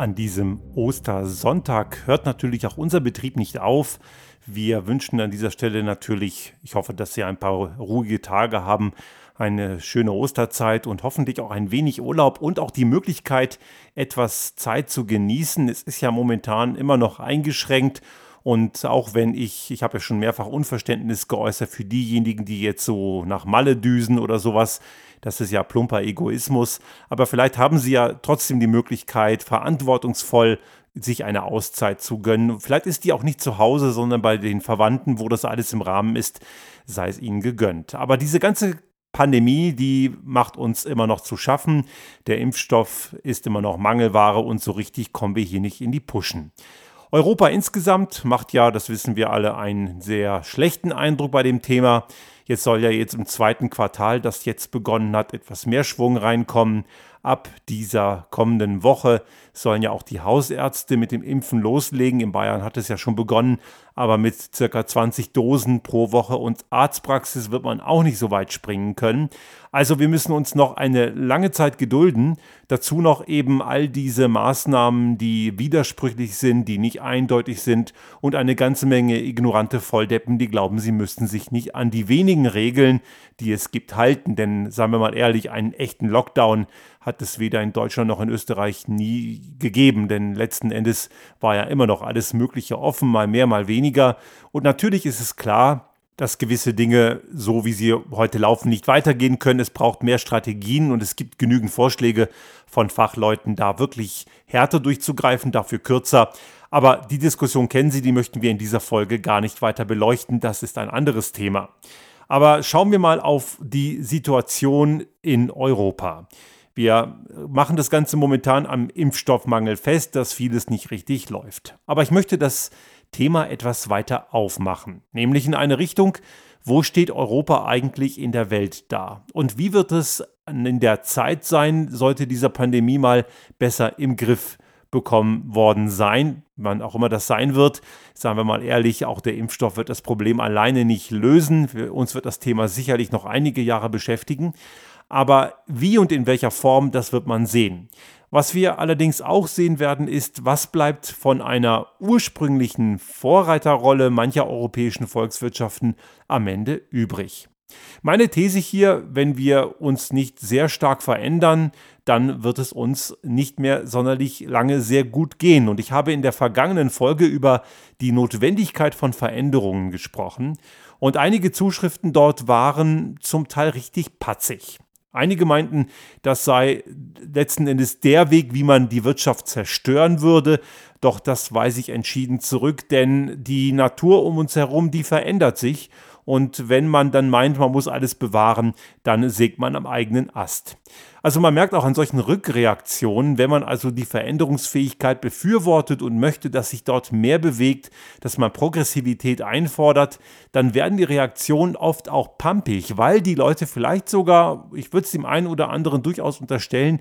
An diesem Ostersonntag hört natürlich auch unser Betrieb nicht auf. Wir wünschen an dieser Stelle natürlich, ich hoffe, dass Sie ein paar ruhige Tage haben, eine schöne Osterzeit und hoffentlich auch ein wenig Urlaub und auch die Möglichkeit, etwas Zeit zu genießen. Es ist ja momentan immer noch eingeschränkt. Und auch wenn ich, ich habe ja schon mehrfach Unverständnis geäußert für diejenigen, die jetzt so nach Malle düsen oder sowas, das ist ja plumper Egoismus. Aber vielleicht haben sie ja trotzdem die Möglichkeit, verantwortungsvoll sich eine Auszeit zu gönnen. Vielleicht ist die auch nicht zu Hause, sondern bei den Verwandten, wo das alles im Rahmen ist, sei es ihnen gegönnt. Aber diese ganze Pandemie, die macht uns immer noch zu schaffen. Der Impfstoff ist immer noch Mangelware und so richtig kommen wir hier nicht in die Puschen. Europa insgesamt macht ja, das wissen wir alle, einen sehr schlechten Eindruck bei dem Thema. Jetzt soll ja jetzt im zweiten Quartal, das jetzt begonnen hat, etwas mehr Schwung reinkommen. Ab dieser kommenden Woche sollen ja auch die Hausärzte mit dem Impfen loslegen. In Bayern hat es ja schon begonnen, aber mit circa 20 Dosen pro Woche und Arztpraxis wird man auch nicht so weit springen können. Also wir müssen uns noch eine lange Zeit gedulden. Dazu noch eben all diese Maßnahmen, die widersprüchlich sind, die nicht eindeutig sind und eine ganze Menge ignorante Volldeppen, die glauben, sie müssten sich nicht an die wenigen Regeln, die es gibt, halten. Denn sagen wir mal ehrlich, einen echten Lockdown hat es weder in Deutschland noch in Österreich nie gegeben, denn letzten Endes war ja immer noch alles Mögliche offen, mal mehr, mal weniger. Und natürlich ist es klar, dass gewisse Dinge, so wie sie heute laufen, nicht weitergehen können. Es braucht mehr Strategien und es gibt genügend Vorschläge von Fachleuten, da wirklich härter durchzugreifen, dafür kürzer. Aber die Diskussion kennen Sie, die möchten wir in dieser Folge gar nicht weiter beleuchten. Das ist ein anderes Thema. Aber schauen wir mal auf die Situation in Europa. Wir machen das Ganze momentan am Impfstoffmangel fest, dass vieles nicht richtig läuft. Aber ich möchte das Thema etwas weiter aufmachen, nämlich in eine Richtung, wo steht Europa eigentlich in der Welt da? Und wie wird es in der Zeit sein, sollte dieser Pandemie mal besser im Griff bekommen worden sein, wann auch immer das sein wird. Sagen wir mal ehrlich, auch der Impfstoff wird das Problem alleine nicht lösen. Für uns wird das Thema sicherlich noch einige Jahre beschäftigen. Aber wie und in welcher Form, das wird man sehen. Was wir allerdings auch sehen werden, ist, was bleibt von einer ursprünglichen Vorreiterrolle mancher europäischen Volkswirtschaften am Ende übrig. Meine These hier, wenn wir uns nicht sehr stark verändern, dann wird es uns nicht mehr sonderlich lange sehr gut gehen. Und ich habe in der vergangenen Folge über die Notwendigkeit von Veränderungen gesprochen. Und einige Zuschriften dort waren zum Teil richtig patzig. Einige meinten, das sei letzten Endes der Weg, wie man die Wirtschaft zerstören würde. Doch das weise ich entschieden zurück, denn die Natur um uns herum, die verändert sich und wenn man dann meint, man muss alles bewahren, dann sägt man am eigenen Ast. Also man merkt auch an solchen Rückreaktionen, wenn man also die Veränderungsfähigkeit befürwortet und möchte, dass sich dort mehr bewegt, dass man Progressivität einfordert, dann werden die Reaktionen oft auch pumpig, weil die Leute vielleicht sogar, ich würde es dem einen oder anderen durchaus unterstellen,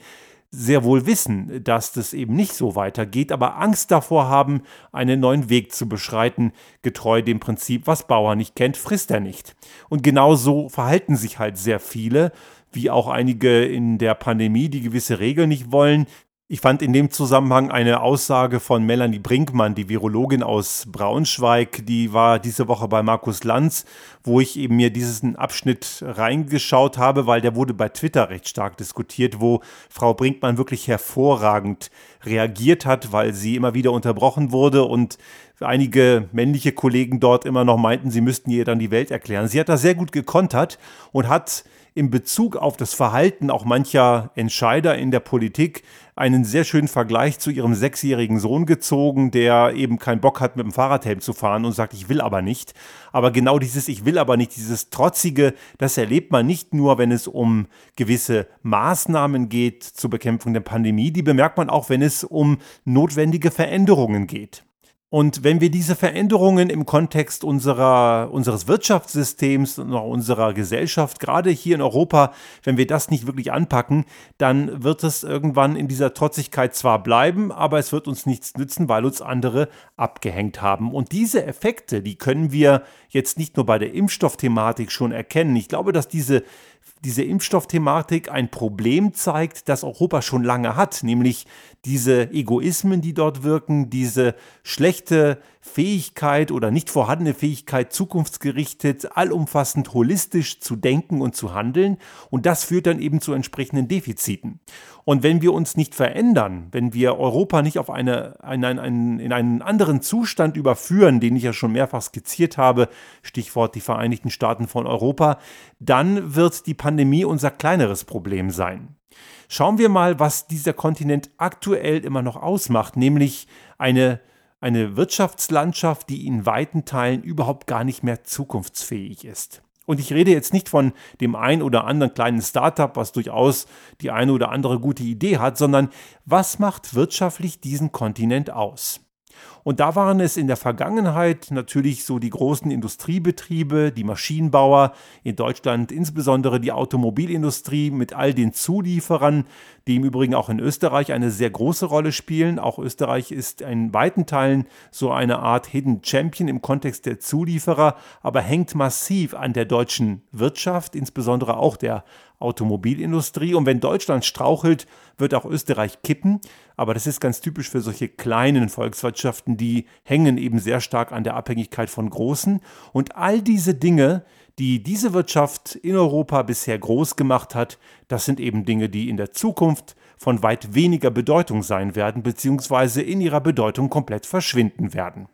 sehr wohl wissen, dass das eben nicht so weitergeht, aber Angst davor haben, einen neuen Weg zu beschreiten, getreu dem Prinzip, was Bauer nicht kennt, frisst er nicht. Und genau so verhalten sich halt sehr viele, wie auch einige in der Pandemie, die gewisse Regeln nicht wollen, ich fand in dem Zusammenhang eine Aussage von Melanie Brinkmann, die Virologin aus Braunschweig, die war diese Woche bei Markus Lanz, wo ich eben mir diesen Abschnitt reingeschaut habe, weil der wurde bei Twitter recht stark diskutiert, wo Frau Brinkmann wirklich hervorragend reagiert hat, weil sie immer wieder unterbrochen wurde und einige männliche Kollegen dort immer noch meinten, sie müssten ihr dann die Welt erklären. Sie hat da sehr gut gekontert und hat in Bezug auf das Verhalten auch mancher Entscheider in der Politik einen sehr schönen Vergleich zu ihrem sechsjährigen Sohn gezogen, der eben keinen Bock hat, mit dem Fahrradhelm zu fahren und sagt, ich will aber nicht. Aber genau dieses Ich will aber nicht, dieses Trotzige, das erlebt man nicht nur, wenn es um gewisse Maßnahmen geht zur Bekämpfung der Pandemie, die bemerkt man auch, wenn es um notwendige Veränderungen geht. Und wenn wir diese Veränderungen im Kontext unserer, unseres Wirtschaftssystems und unserer Gesellschaft, gerade hier in Europa, wenn wir das nicht wirklich anpacken, dann wird es irgendwann in dieser Trotzigkeit zwar bleiben, aber es wird uns nichts nützen, weil uns andere abgehängt haben. Und diese Effekte, die können wir jetzt nicht nur bei der Impfstoffthematik schon erkennen. Ich glaube, dass diese diese Impfstoffthematik ein Problem zeigt, das Europa schon lange hat, nämlich diese Egoismen, die dort wirken, diese schlechte Fähigkeit oder nicht vorhandene Fähigkeit, zukunftsgerichtet, allumfassend holistisch zu denken und zu handeln. Und das führt dann eben zu entsprechenden Defiziten. Und wenn wir uns nicht verändern, wenn wir Europa nicht auf eine, eine, einen, in einen anderen Zustand überführen, den ich ja schon mehrfach skizziert habe, Stichwort die Vereinigten Staaten von Europa, dann wird die Pandemie unser kleineres Problem sein. Schauen wir mal, was dieser Kontinent aktuell immer noch ausmacht, nämlich eine, eine Wirtschaftslandschaft, die in weiten Teilen überhaupt gar nicht mehr zukunftsfähig ist. Und ich rede jetzt nicht von dem ein oder anderen kleinen Startup, was durchaus die eine oder andere gute Idee hat, sondern was macht wirtschaftlich diesen Kontinent aus? Und da waren es in der Vergangenheit natürlich so die großen Industriebetriebe, die Maschinenbauer, in Deutschland insbesondere die Automobilindustrie mit all den Zulieferern, die im Übrigen auch in Österreich eine sehr große Rolle spielen. Auch Österreich ist in weiten Teilen so eine Art Hidden Champion im Kontext der Zulieferer, aber hängt massiv an der deutschen Wirtschaft, insbesondere auch der Automobilindustrie. Und wenn Deutschland strauchelt, wird auch Österreich kippen. Aber das ist ganz typisch für solche kleinen Volkswirtschaften, die hängen eben sehr stark an der Abhängigkeit von großen. Und all diese Dinge, die diese Wirtschaft in Europa bisher groß gemacht hat, das sind eben Dinge, die in der Zukunft von weit weniger Bedeutung sein werden, beziehungsweise in ihrer Bedeutung komplett verschwinden werden.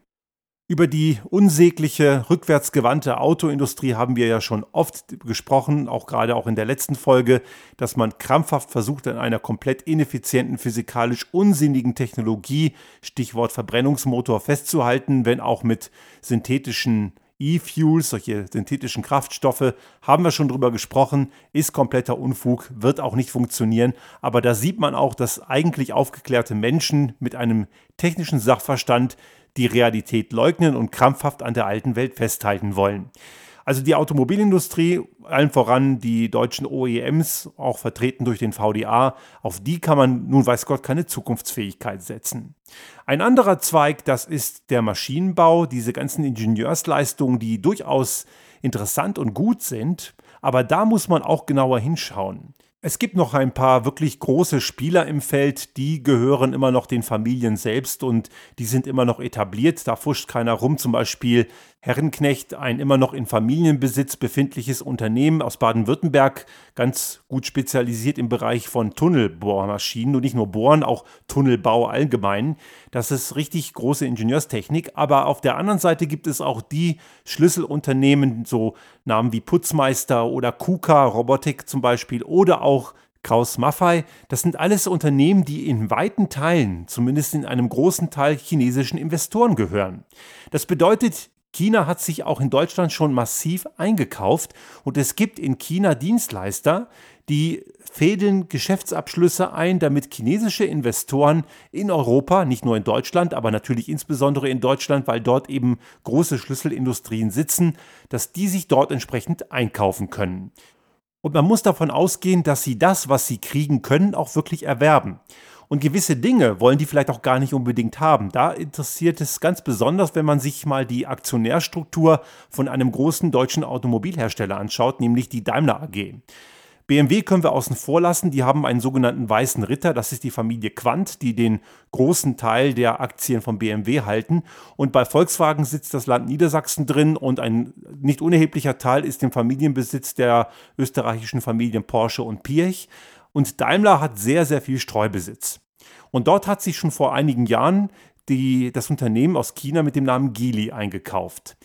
Über die unsägliche, rückwärtsgewandte Autoindustrie haben wir ja schon oft gesprochen, auch gerade auch in der letzten Folge, dass man krampfhaft versucht, an einer komplett ineffizienten, physikalisch unsinnigen Technologie, Stichwort Verbrennungsmotor, festzuhalten, wenn auch mit synthetischen E-Fuels, solche synthetischen Kraftstoffe, haben wir schon drüber gesprochen, ist kompletter Unfug, wird auch nicht funktionieren. Aber da sieht man auch, dass eigentlich aufgeklärte Menschen mit einem technischen Sachverstand die Realität leugnen und krampfhaft an der alten Welt festhalten wollen. Also die Automobilindustrie, allen voran die deutschen OEMs, auch vertreten durch den VDA, auf die kann man nun weiß Gott keine Zukunftsfähigkeit setzen. Ein anderer Zweig, das ist der Maschinenbau, diese ganzen Ingenieursleistungen, die durchaus interessant und gut sind, aber da muss man auch genauer hinschauen. Es gibt noch ein paar wirklich große Spieler im Feld, die gehören immer noch den Familien selbst und die sind immer noch etabliert. Da fuscht keiner rum. Zum Beispiel Herrenknecht, ein immer noch in Familienbesitz befindliches Unternehmen aus Baden-Württemberg, ganz gut spezialisiert im Bereich von Tunnelbohrmaschinen und nicht nur Bohren, auch Tunnelbau allgemein. Das ist richtig große Ingenieurstechnik. Aber auf der anderen Seite gibt es auch die Schlüsselunternehmen, so Namen wie Putzmeister oder KUKA Robotik zum Beispiel oder auch Kraus Maffei, das sind alles Unternehmen, die in weiten Teilen, zumindest in einem großen Teil chinesischen Investoren gehören. Das bedeutet, China hat sich auch in Deutschland schon massiv eingekauft und es gibt in China Dienstleister, die fädeln Geschäftsabschlüsse ein, damit chinesische Investoren in Europa, nicht nur in Deutschland, aber natürlich insbesondere in Deutschland, weil dort eben große Schlüsselindustrien sitzen, dass die sich dort entsprechend einkaufen können. Und man muss davon ausgehen, dass sie das, was sie kriegen können, auch wirklich erwerben. Und gewisse Dinge wollen die vielleicht auch gar nicht unbedingt haben. Da interessiert es ganz besonders, wenn man sich mal die Aktionärstruktur von einem großen deutschen Automobilhersteller anschaut, nämlich die Daimler AG. BMW können wir außen vor lassen. Die haben einen sogenannten weißen Ritter. Das ist die Familie Quandt, die den großen Teil der Aktien von BMW halten. Und bei Volkswagen sitzt das Land Niedersachsen drin und ein nicht unerheblicher Teil ist im Familienbesitz der österreichischen Familien Porsche und Piech. Und Daimler hat sehr, sehr viel Streubesitz. Und dort hat sich schon vor einigen Jahren die, das Unternehmen aus China mit dem Namen Geely eingekauft.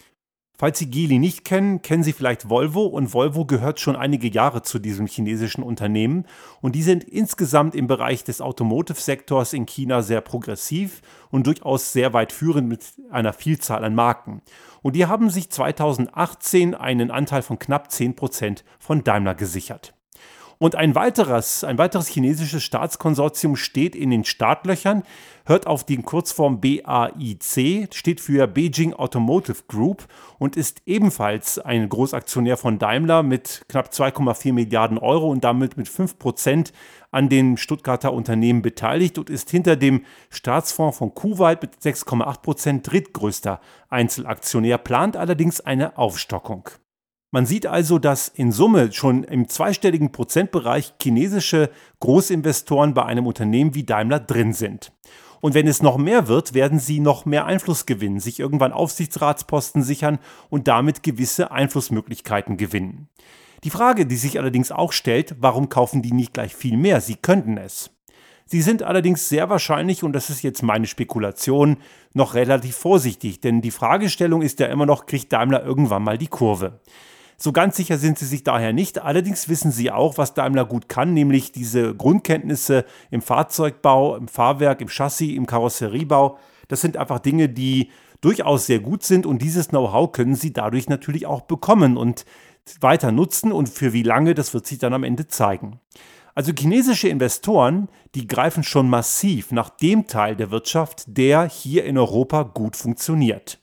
Falls Sie Geely nicht kennen, kennen Sie vielleicht Volvo und Volvo gehört schon einige Jahre zu diesem chinesischen Unternehmen und die sind insgesamt im Bereich des Automotive-Sektors in China sehr progressiv und durchaus sehr weit führend mit einer Vielzahl an Marken. Und die haben sich 2018 einen Anteil von knapp 10% von Daimler gesichert. Und ein weiteres, ein weiteres chinesisches Staatskonsortium steht in den Startlöchern, hört auf die Kurzform BAIC, steht für Beijing Automotive Group und ist ebenfalls ein Großaktionär von Daimler mit knapp 2,4 Milliarden Euro und damit mit 5 Prozent an den Stuttgarter Unternehmen beteiligt und ist hinter dem Staatsfonds von Kuwait mit 6,8 Prozent drittgrößter Einzelaktionär, plant allerdings eine Aufstockung. Man sieht also, dass in Summe schon im zweistelligen Prozentbereich chinesische Großinvestoren bei einem Unternehmen wie Daimler drin sind. Und wenn es noch mehr wird, werden sie noch mehr Einfluss gewinnen, sich irgendwann Aufsichtsratsposten sichern und damit gewisse Einflussmöglichkeiten gewinnen. Die Frage, die sich allerdings auch stellt, warum kaufen die nicht gleich viel mehr? Sie könnten es. Sie sind allerdings sehr wahrscheinlich, und das ist jetzt meine Spekulation, noch relativ vorsichtig, denn die Fragestellung ist ja immer noch, kriegt Daimler irgendwann mal die Kurve? So ganz sicher sind sie sich daher nicht. Allerdings wissen sie auch, was Daimler gut kann, nämlich diese Grundkenntnisse im Fahrzeugbau, im Fahrwerk, im Chassis, im Karosseriebau. Das sind einfach Dinge, die durchaus sehr gut sind und dieses Know-how können sie dadurch natürlich auch bekommen und weiter nutzen und für wie lange, das wird sich dann am Ende zeigen. Also chinesische Investoren, die greifen schon massiv nach dem Teil der Wirtschaft, der hier in Europa gut funktioniert.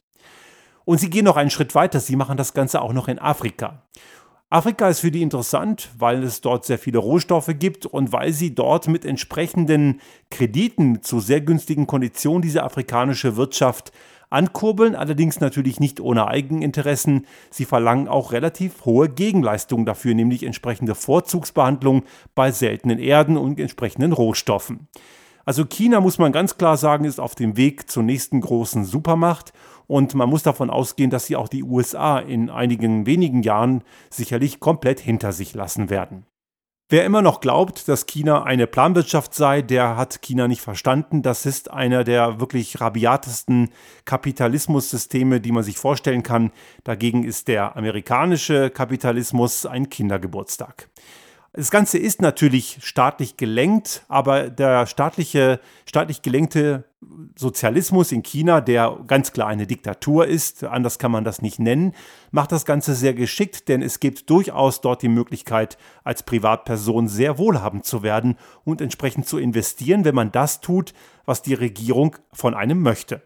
Und sie gehen noch einen Schritt weiter, sie machen das Ganze auch noch in Afrika. Afrika ist für die interessant, weil es dort sehr viele Rohstoffe gibt und weil sie dort mit entsprechenden Krediten zu sehr günstigen Konditionen diese afrikanische Wirtschaft ankurbeln, allerdings natürlich nicht ohne Eigeninteressen. Sie verlangen auch relativ hohe Gegenleistungen dafür, nämlich entsprechende Vorzugsbehandlung bei seltenen Erden und entsprechenden Rohstoffen. Also China, muss man ganz klar sagen, ist auf dem Weg zur nächsten großen Supermacht und man muss davon ausgehen, dass sie auch die USA in einigen wenigen Jahren sicherlich komplett hinter sich lassen werden. Wer immer noch glaubt, dass China eine Planwirtschaft sei, der hat China nicht verstanden. Das ist einer der wirklich rabiatesten Kapitalismussysteme, die man sich vorstellen kann. Dagegen ist der amerikanische Kapitalismus ein Kindergeburtstag. Das Ganze ist natürlich staatlich gelenkt, aber der staatliche, staatlich gelenkte Sozialismus in China, der ganz klar eine Diktatur ist, anders kann man das nicht nennen, macht das Ganze sehr geschickt, denn es gibt durchaus dort die Möglichkeit, als Privatperson sehr wohlhabend zu werden und entsprechend zu investieren, wenn man das tut, was die Regierung von einem möchte.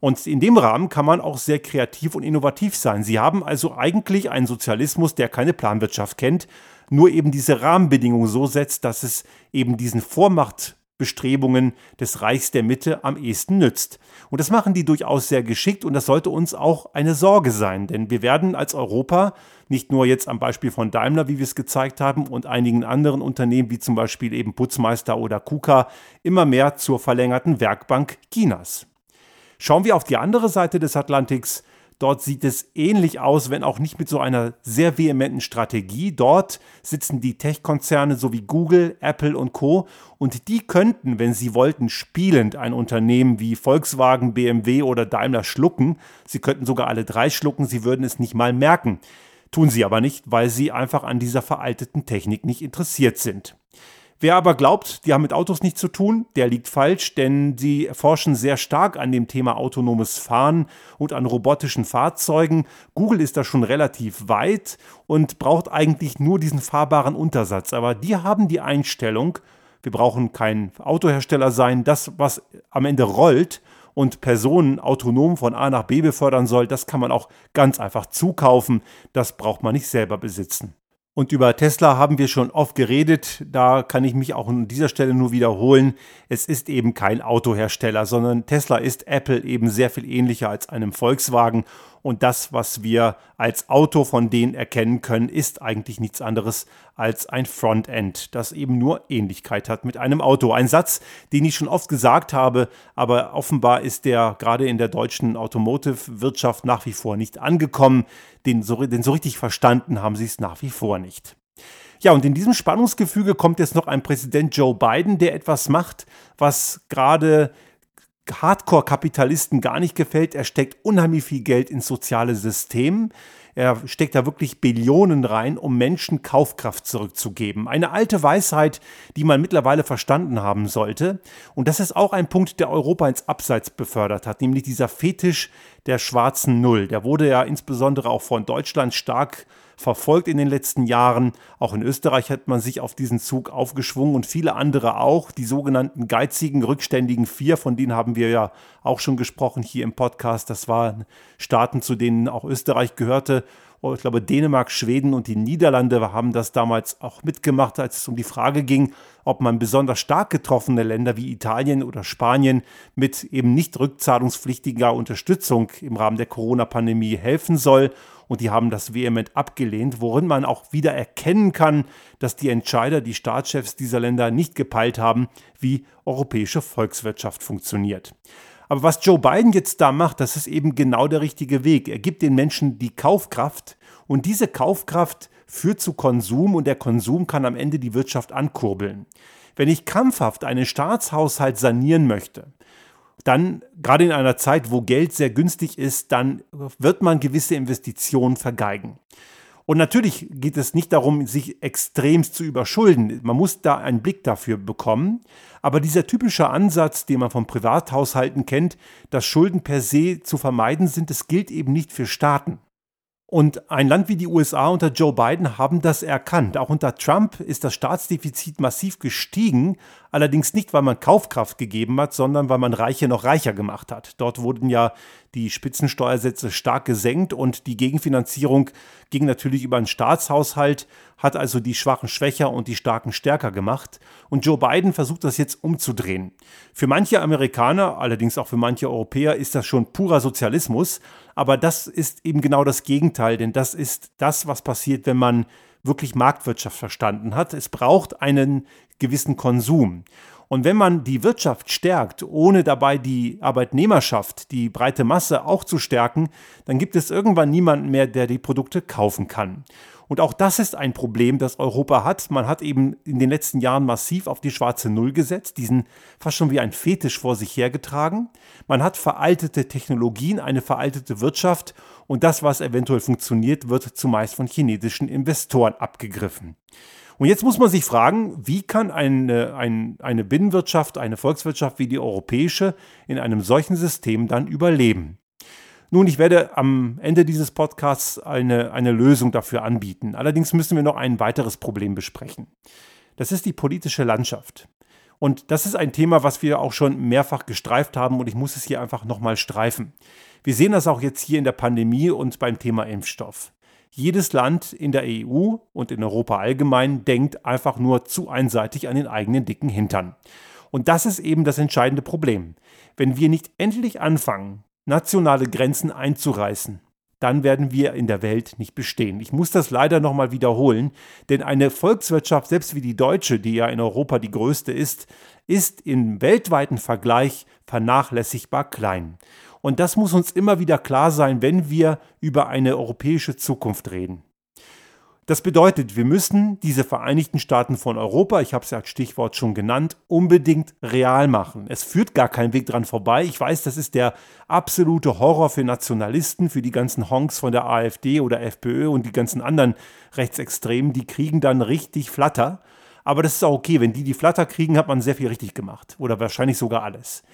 Und in dem Rahmen kann man auch sehr kreativ und innovativ sein. Sie haben also eigentlich einen Sozialismus, der keine Planwirtschaft kennt, nur eben diese Rahmenbedingungen so setzt, dass es eben diesen Vormachtbestrebungen des Reichs der Mitte am ehesten nützt. Und das machen die durchaus sehr geschickt und das sollte uns auch eine Sorge sein, denn wir werden als Europa nicht nur jetzt am Beispiel von Daimler, wie wir es gezeigt haben, und einigen anderen Unternehmen wie zum Beispiel eben Putzmeister oder KUKA immer mehr zur verlängerten Werkbank Chinas. Schauen wir auf die andere Seite des Atlantiks, Dort sieht es ähnlich aus, wenn auch nicht mit so einer sehr vehementen Strategie. Dort sitzen die Tech-Konzerne sowie Google, Apple und Co. Und die könnten, wenn sie wollten, spielend ein Unternehmen wie Volkswagen, BMW oder Daimler schlucken. Sie könnten sogar alle drei schlucken, sie würden es nicht mal merken. Tun sie aber nicht, weil sie einfach an dieser veralteten Technik nicht interessiert sind. Wer aber glaubt, die haben mit Autos nichts zu tun, der liegt falsch, denn sie forschen sehr stark an dem Thema autonomes Fahren und an robotischen Fahrzeugen. Google ist da schon relativ weit und braucht eigentlich nur diesen fahrbaren Untersatz. Aber die haben die Einstellung, wir brauchen kein Autohersteller sein, das, was am Ende rollt und Personen autonom von A nach B befördern soll, das kann man auch ganz einfach zukaufen, das braucht man nicht selber besitzen. Und über Tesla haben wir schon oft geredet. Da kann ich mich auch an dieser Stelle nur wiederholen. Es ist eben kein Autohersteller, sondern Tesla ist Apple eben sehr viel ähnlicher als einem Volkswagen. Und das, was wir als Auto von denen erkennen können, ist eigentlich nichts anderes als ein Frontend, das eben nur Ähnlichkeit hat mit einem Auto. Ein Satz, den ich schon oft gesagt habe, aber offenbar ist der gerade in der deutschen Automotive-Wirtschaft nach wie vor nicht angekommen. Den so, den so richtig verstanden haben sie es nach wie vor nicht. Ja, und in diesem Spannungsgefüge kommt jetzt noch ein Präsident Joe Biden, der etwas macht, was gerade Hardcore-Kapitalisten gar nicht gefällt. Er steckt unheimlich viel Geld ins soziale System. Er steckt da wirklich Billionen rein, um Menschen Kaufkraft zurückzugeben. Eine alte Weisheit, die man mittlerweile verstanden haben sollte. Und das ist auch ein Punkt, der Europa ins Abseits befördert hat, nämlich dieser Fetisch der schwarzen Null. Der wurde ja insbesondere auch von Deutschland stark verfolgt in den letzten Jahren. Auch in Österreich hat man sich auf diesen Zug aufgeschwungen und viele andere auch. Die sogenannten geizigen, rückständigen Vier, von denen haben wir ja auch schon gesprochen hier im Podcast. Das waren Staaten, zu denen auch Österreich gehörte Oh, ich glaube, Dänemark, Schweden und die Niederlande haben das damals auch mitgemacht, als es um die Frage ging, ob man besonders stark getroffene Länder wie Italien oder Spanien mit eben nicht rückzahlungspflichtiger Unterstützung im Rahmen der Corona-Pandemie helfen soll. Und die haben das vehement abgelehnt, worin man auch wieder erkennen kann, dass die Entscheider, die Staatschefs dieser Länder nicht gepeilt haben, wie europäische Volkswirtschaft funktioniert. Aber was Joe Biden jetzt da macht, das ist eben genau der richtige Weg. Er gibt den Menschen die Kaufkraft und diese Kaufkraft führt zu Konsum und der Konsum kann am Ende die Wirtschaft ankurbeln. Wenn ich krampfhaft einen Staatshaushalt sanieren möchte, dann, gerade in einer Zeit, wo Geld sehr günstig ist, dann wird man gewisse Investitionen vergeigen. Und natürlich geht es nicht darum, sich extremst zu überschulden. Man muss da einen Blick dafür bekommen. Aber dieser typische Ansatz, den man von Privathaushalten kennt, dass Schulden per se zu vermeiden sind, das gilt eben nicht für Staaten. Und ein Land wie die USA unter Joe Biden haben das erkannt. Auch unter Trump ist das Staatsdefizit massiv gestiegen, allerdings nicht, weil man Kaufkraft gegeben hat, sondern weil man Reiche noch reicher gemacht hat. Dort wurden ja die Spitzensteuersätze stark gesenkt und die Gegenfinanzierung ging natürlich über einen Staatshaushalt, hat also die Schwachen schwächer und die Starken stärker gemacht. Und Joe Biden versucht das jetzt umzudrehen. Für manche Amerikaner, allerdings auch für manche Europäer, ist das schon purer Sozialismus. Aber das ist eben genau das Gegenteil, denn das ist das, was passiert, wenn man wirklich Marktwirtschaft verstanden hat. Es braucht einen gewissen Konsum. Und wenn man die Wirtschaft stärkt, ohne dabei die Arbeitnehmerschaft, die breite Masse auch zu stärken, dann gibt es irgendwann niemanden mehr, der die Produkte kaufen kann. Und auch das ist ein Problem, das Europa hat. Man hat eben in den letzten Jahren massiv auf die schwarze Null gesetzt, diesen fast schon wie ein Fetisch vor sich hergetragen. Man hat veraltete Technologien, eine veraltete Wirtschaft und das, was eventuell funktioniert, wird zumeist von chinesischen Investoren abgegriffen. Und jetzt muss man sich fragen, wie kann eine, eine, eine Binnenwirtschaft, eine Volkswirtschaft wie die europäische in einem solchen System dann überleben? Nun, ich werde am Ende dieses Podcasts eine, eine Lösung dafür anbieten. Allerdings müssen wir noch ein weiteres Problem besprechen. Das ist die politische Landschaft. Und das ist ein Thema, was wir auch schon mehrfach gestreift haben und ich muss es hier einfach nochmal streifen. Wir sehen das auch jetzt hier in der Pandemie und beim Thema Impfstoff. Jedes Land in der EU und in Europa allgemein denkt einfach nur zu einseitig an den eigenen dicken Hintern. Und das ist eben das entscheidende Problem. Wenn wir nicht endlich anfangen, nationale Grenzen einzureißen, dann werden wir in der Welt nicht bestehen. Ich muss das leider nochmal wiederholen, denn eine Volkswirtschaft, selbst wie die deutsche, die ja in Europa die größte ist, ist im weltweiten Vergleich vernachlässigbar klein. Und das muss uns immer wieder klar sein, wenn wir über eine europäische Zukunft reden. Das bedeutet, wir müssen diese Vereinigten Staaten von Europa, ich habe es ja als Stichwort schon genannt, unbedingt real machen. Es führt gar kein Weg dran vorbei. Ich weiß, das ist der absolute Horror für Nationalisten, für die ganzen Honks von der AfD oder FPÖ und die ganzen anderen Rechtsextremen, die kriegen dann richtig Flatter. Aber das ist auch okay, wenn die die Flatter kriegen, hat man sehr viel richtig gemacht oder wahrscheinlich sogar alles.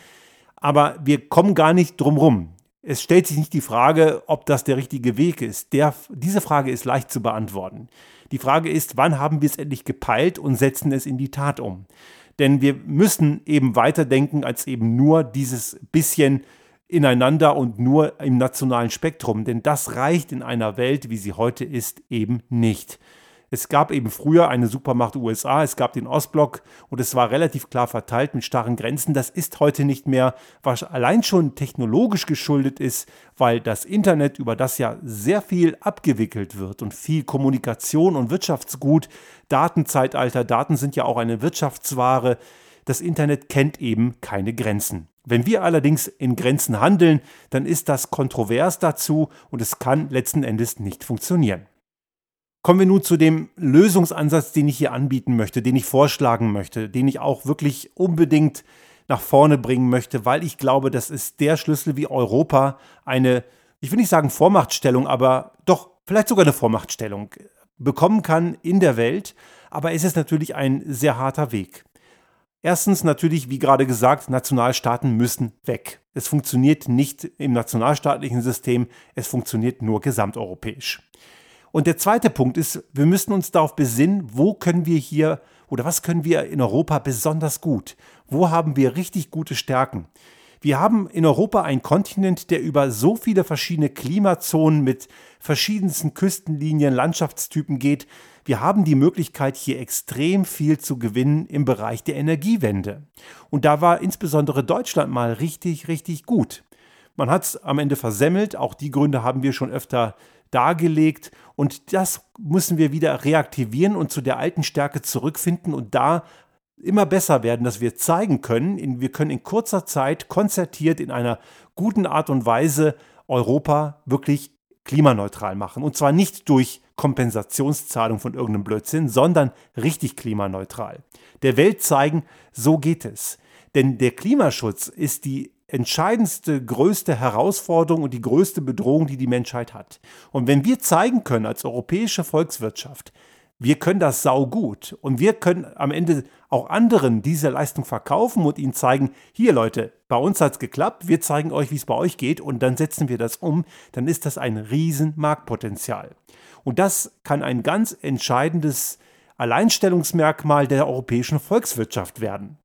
Aber wir kommen gar nicht drum rum. Es stellt sich nicht die Frage, ob das der richtige Weg ist. Der, diese Frage ist leicht zu beantworten. Die Frage ist, wann haben wir es endlich gepeilt und setzen es in die Tat um? Denn wir müssen eben weiterdenken als eben nur dieses bisschen ineinander und nur im nationalen Spektrum. Denn das reicht in einer Welt, wie sie heute ist, eben nicht. Es gab eben früher eine Supermacht USA, es gab den Ostblock und es war relativ klar verteilt mit starren Grenzen. Das ist heute nicht mehr, was allein schon technologisch geschuldet ist, weil das Internet, über das ja sehr viel abgewickelt wird und viel Kommunikation und Wirtschaftsgut, Datenzeitalter, Daten sind ja auch eine Wirtschaftsware, das Internet kennt eben keine Grenzen. Wenn wir allerdings in Grenzen handeln, dann ist das kontrovers dazu und es kann letzten Endes nicht funktionieren. Kommen wir nun zu dem Lösungsansatz, den ich hier anbieten möchte, den ich vorschlagen möchte, den ich auch wirklich unbedingt nach vorne bringen möchte, weil ich glaube, das ist der Schlüssel, wie Europa eine, ich will nicht sagen Vormachtstellung, aber doch vielleicht sogar eine Vormachtstellung bekommen kann in der Welt. Aber es ist natürlich ein sehr harter Weg. Erstens natürlich, wie gerade gesagt, Nationalstaaten müssen weg. Es funktioniert nicht im nationalstaatlichen System, es funktioniert nur gesamteuropäisch. Und der zweite Punkt ist, wir müssen uns darauf besinnen, wo können wir hier oder was können wir in Europa besonders gut? Wo haben wir richtig gute Stärken? Wir haben in Europa einen Kontinent, der über so viele verschiedene Klimazonen mit verschiedensten Küstenlinien, Landschaftstypen geht. Wir haben die Möglichkeit, hier extrem viel zu gewinnen im Bereich der Energiewende. Und da war insbesondere Deutschland mal richtig, richtig gut. Man hat es am Ende versemmelt. Auch die Gründe haben wir schon öfter dargelegt. Und das müssen wir wieder reaktivieren und zu der alten Stärke zurückfinden und da immer besser werden, dass wir zeigen können, wir können in kurzer Zeit konzertiert in einer guten Art und Weise Europa wirklich klimaneutral machen. Und zwar nicht durch Kompensationszahlung von irgendeinem Blödsinn, sondern richtig klimaneutral. Der Welt zeigen, so geht es. Denn der Klimaschutz ist die entscheidendste, größte Herausforderung und die größte Bedrohung, die die Menschheit hat. Und wenn wir zeigen können als europäische Volkswirtschaft, wir können das saugut und wir können am Ende auch anderen diese Leistung verkaufen und ihnen zeigen, hier Leute, bei uns hat es geklappt, wir zeigen euch, wie es bei euch geht und dann setzen wir das um, dann ist das ein riesen Marktpotenzial. Und das kann ein ganz entscheidendes Alleinstellungsmerkmal der europäischen Volkswirtschaft werden.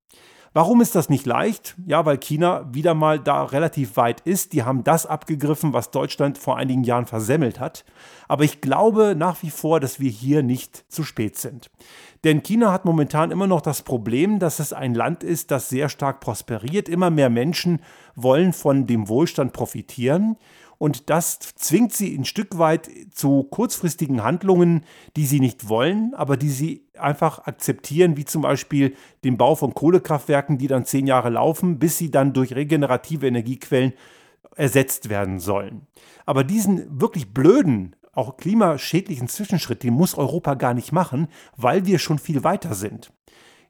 Warum ist das nicht leicht? Ja, weil China wieder mal da relativ weit ist. Die haben das abgegriffen, was Deutschland vor einigen Jahren versemmelt hat. Aber ich glaube nach wie vor, dass wir hier nicht zu spät sind. Denn China hat momentan immer noch das Problem, dass es ein Land ist, das sehr stark prosperiert. Immer mehr Menschen wollen von dem Wohlstand profitieren. Und das zwingt sie ein Stück weit zu kurzfristigen Handlungen, die sie nicht wollen, aber die sie einfach akzeptieren, wie zum Beispiel den Bau von Kohlekraftwerken, die dann zehn Jahre laufen, bis sie dann durch regenerative Energiequellen ersetzt werden sollen. Aber diesen wirklich blöden, auch klimaschädlichen Zwischenschritt, den muss Europa gar nicht machen, weil wir schon viel weiter sind.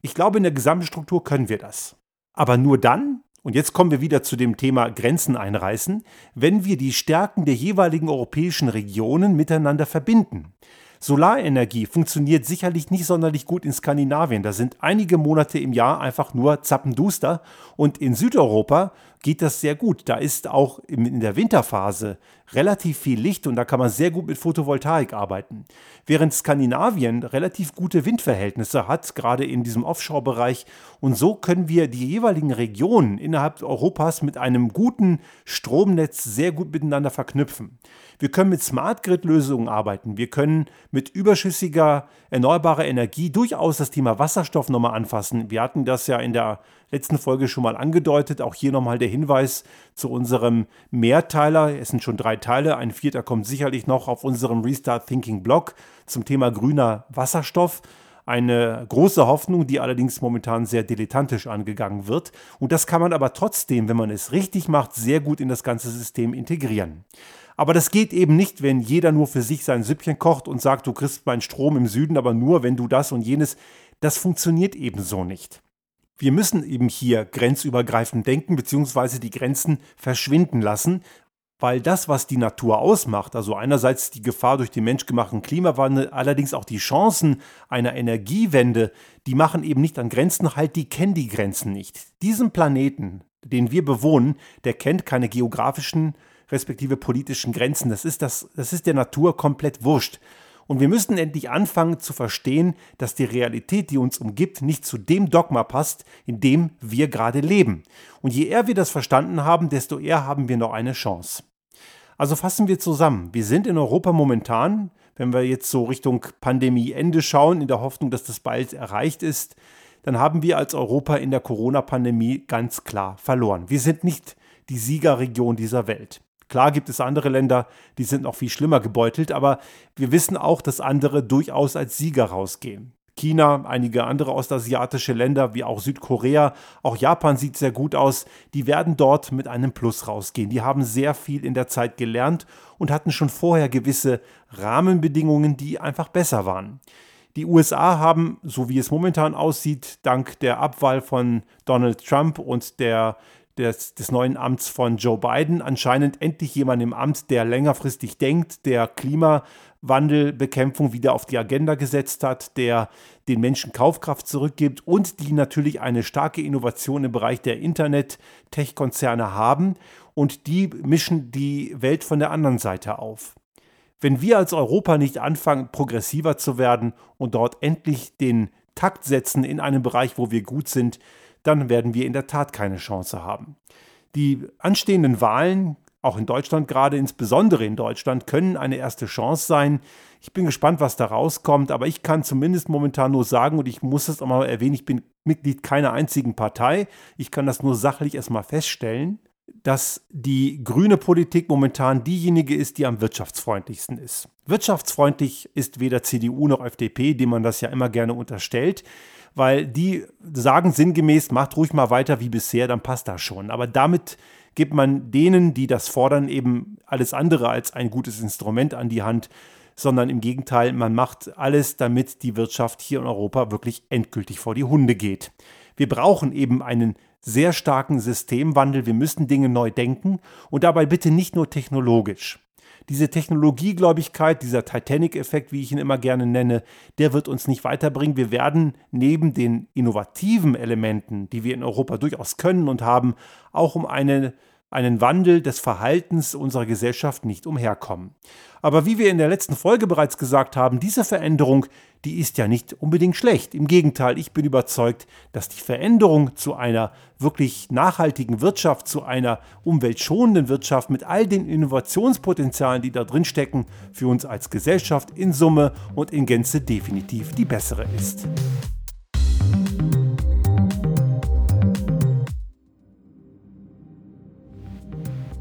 Ich glaube, in der Gesamtstruktur können wir das. Aber nur dann, und jetzt kommen wir wieder zu dem Thema Grenzen einreißen, wenn wir die Stärken der jeweiligen europäischen Regionen miteinander verbinden. Solarenergie funktioniert sicherlich nicht sonderlich gut in Skandinavien. Da sind einige Monate im Jahr einfach nur zappenduster. Und in Südeuropa geht das sehr gut. Da ist auch in der Winterphase relativ viel Licht und da kann man sehr gut mit Photovoltaik arbeiten. Während Skandinavien relativ gute Windverhältnisse hat, gerade in diesem Offshore-Bereich. Und so können wir die jeweiligen Regionen innerhalb Europas mit einem guten Stromnetz sehr gut miteinander verknüpfen. Wir können mit Smart Grid-Lösungen arbeiten. Wir können mit überschüssiger erneuerbarer Energie durchaus das Thema Wasserstoff nochmal anfassen. Wir hatten das ja in der letzten Folge schon mal angedeutet. Auch hier nochmal der Hinweis zu unserem Mehrteiler. Es sind schon drei Teile. Ein vierter kommt sicherlich noch auf unserem Restart Thinking Blog zum Thema grüner Wasserstoff. Eine große Hoffnung, die allerdings momentan sehr dilettantisch angegangen wird. Und das kann man aber trotzdem, wenn man es richtig macht, sehr gut in das ganze System integrieren. Aber das geht eben nicht, wenn jeder nur für sich sein Süppchen kocht und sagt, du kriegst meinen Strom im Süden, aber nur, wenn du das und jenes. Das funktioniert eben so nicht. Wir müssen eben hier grenzübergreifend denken, beziehungsweise die Grenzen verschwinden lassen, weil das, was die Natur ausmacht, also einerseits die Gefahr durch den menschgemachten Klimawandel, allerdings auch die Chancen einer Energiewende, die machen eben nicht an Grenzen halt, die kennen die Grenzen nicht. Diesen Planeten, den wir bewohnen, der kennt keine geografischen respektive politischen Grenzen. Das ist, das, das ist der Natur komplett wurscht. Und wir müssen endlich anfangen zu verstehen, dass die Realität, die uns umgibt, nicht zu dem Dogma passt, in dem wir gerade leben. Und je eher wir das verstanden haben, desto eher haben wir noch eine Chance. Also fassen wir zusammen. Wir sind in Europa momentan, wenn wir jetzt so Richtung Pandemieende schauen, in der Hoffnung, dass das bald erreicht ist, dann haben wir als Europa in der Corona-Pandemie ganz klar verloren. Wir sind nicht die Siegerregion dieser Welt. Klar gibt es andere Länder, die sind noch viel schlimmer gebeutelt, aber wir wissen auch, dass andere durchaus als Sieger rausgehen. China, einige andere ostasiatische Länder wie auch Südkorea, auch Japan sieht sehr gut aus, die werden dort mit einem Plus rausgehen. Die haben sehr viel in der Zeit gelernt und hatten schon vorher gewisse Rahmenbedingungen, die einfach besser waren. Die USA haben, so wie es momentan aussieht, dank der Abwahl von Donald Trump und der des, des neuen Amts von Joe Biden anscheinend endlich jemand im Amt, der längerfristig denkt, der Klimawandelbekämpfung wieder auf die Agenda gesetzt hat, der den Menschen Kaufkraft zurückgibt und die natürlich eine starke Innovation im Bereich der Internet-Tech-Konzerne haben und die mischen die Welt von der anderen Seite auf. Wenn wir als Europa nicht anfangen, progressiver zu werden und dort endlich den Takt setzen in einem Bereich, wo wir gut sind, dann werden wir in der Tat keine Chance haben. Die anstehenden Wahlen, auch in Deutschland gerade, insbesondere in Deutschland, können eine erste Chance sein. Ich bin gespannt, was da rauskommt, aber ich kann zumindest momentan nur sagen, und ich muss es auch mal erwähnen, ich bin Mitglied keiner einzigen Partei. Ich kann das nur sachlich erstmal feststellen dass die grüne Politik momentan diejenige ist, die am wirtschaftsfreundlichsten ist. Wirtschaftsfreundlich ist weder CDU noch FDP, dem man das ja immer gerne unterstellt, weil die sagen sinngemäß, macht ruhig mal weiter wie bisher, dann passt das schon. Aber damit gibt man denen, die das fordern, eben alles andere als ein gutes Instrument an die Hand, sondern im Gegenteil, man macht alles, damit die Wirtschaft hier in Europa wirklich endgültig vor die Hunde geht. Wir brauchen eben einen sehr starken Systemwandel. Wir müssen Dinge neu denken und dabei bitte nicht nur technologisch. Diese Technologiegläubigkeit, dieser Titanic-Effekt, wie ich ihn immer gerne nenne, der wird uns nicht weiterbringen. Wir werden neben den innovativen Elementen, die wir in Europa durchaus können und haben, auch um eine einen Wandel des Verhaltens unserer Gesellschaft nicht umherkommen. Aber wie wir in der letzten Folge bereits gesagt haben, diese Veränderung, die ist ja nicht unbedingt schlecht. Im Gegenteil, ich bin überzeugt, dass die Veränderung zu einer wirklich nachhaltigen Wirtschaft, zu einer umweltschonenden Wirtschaft mit all den Innovationspotenzialen, die da drin stecken, für uns als Gesellschaft in Summe und in Gänze definitiv die bessere ist.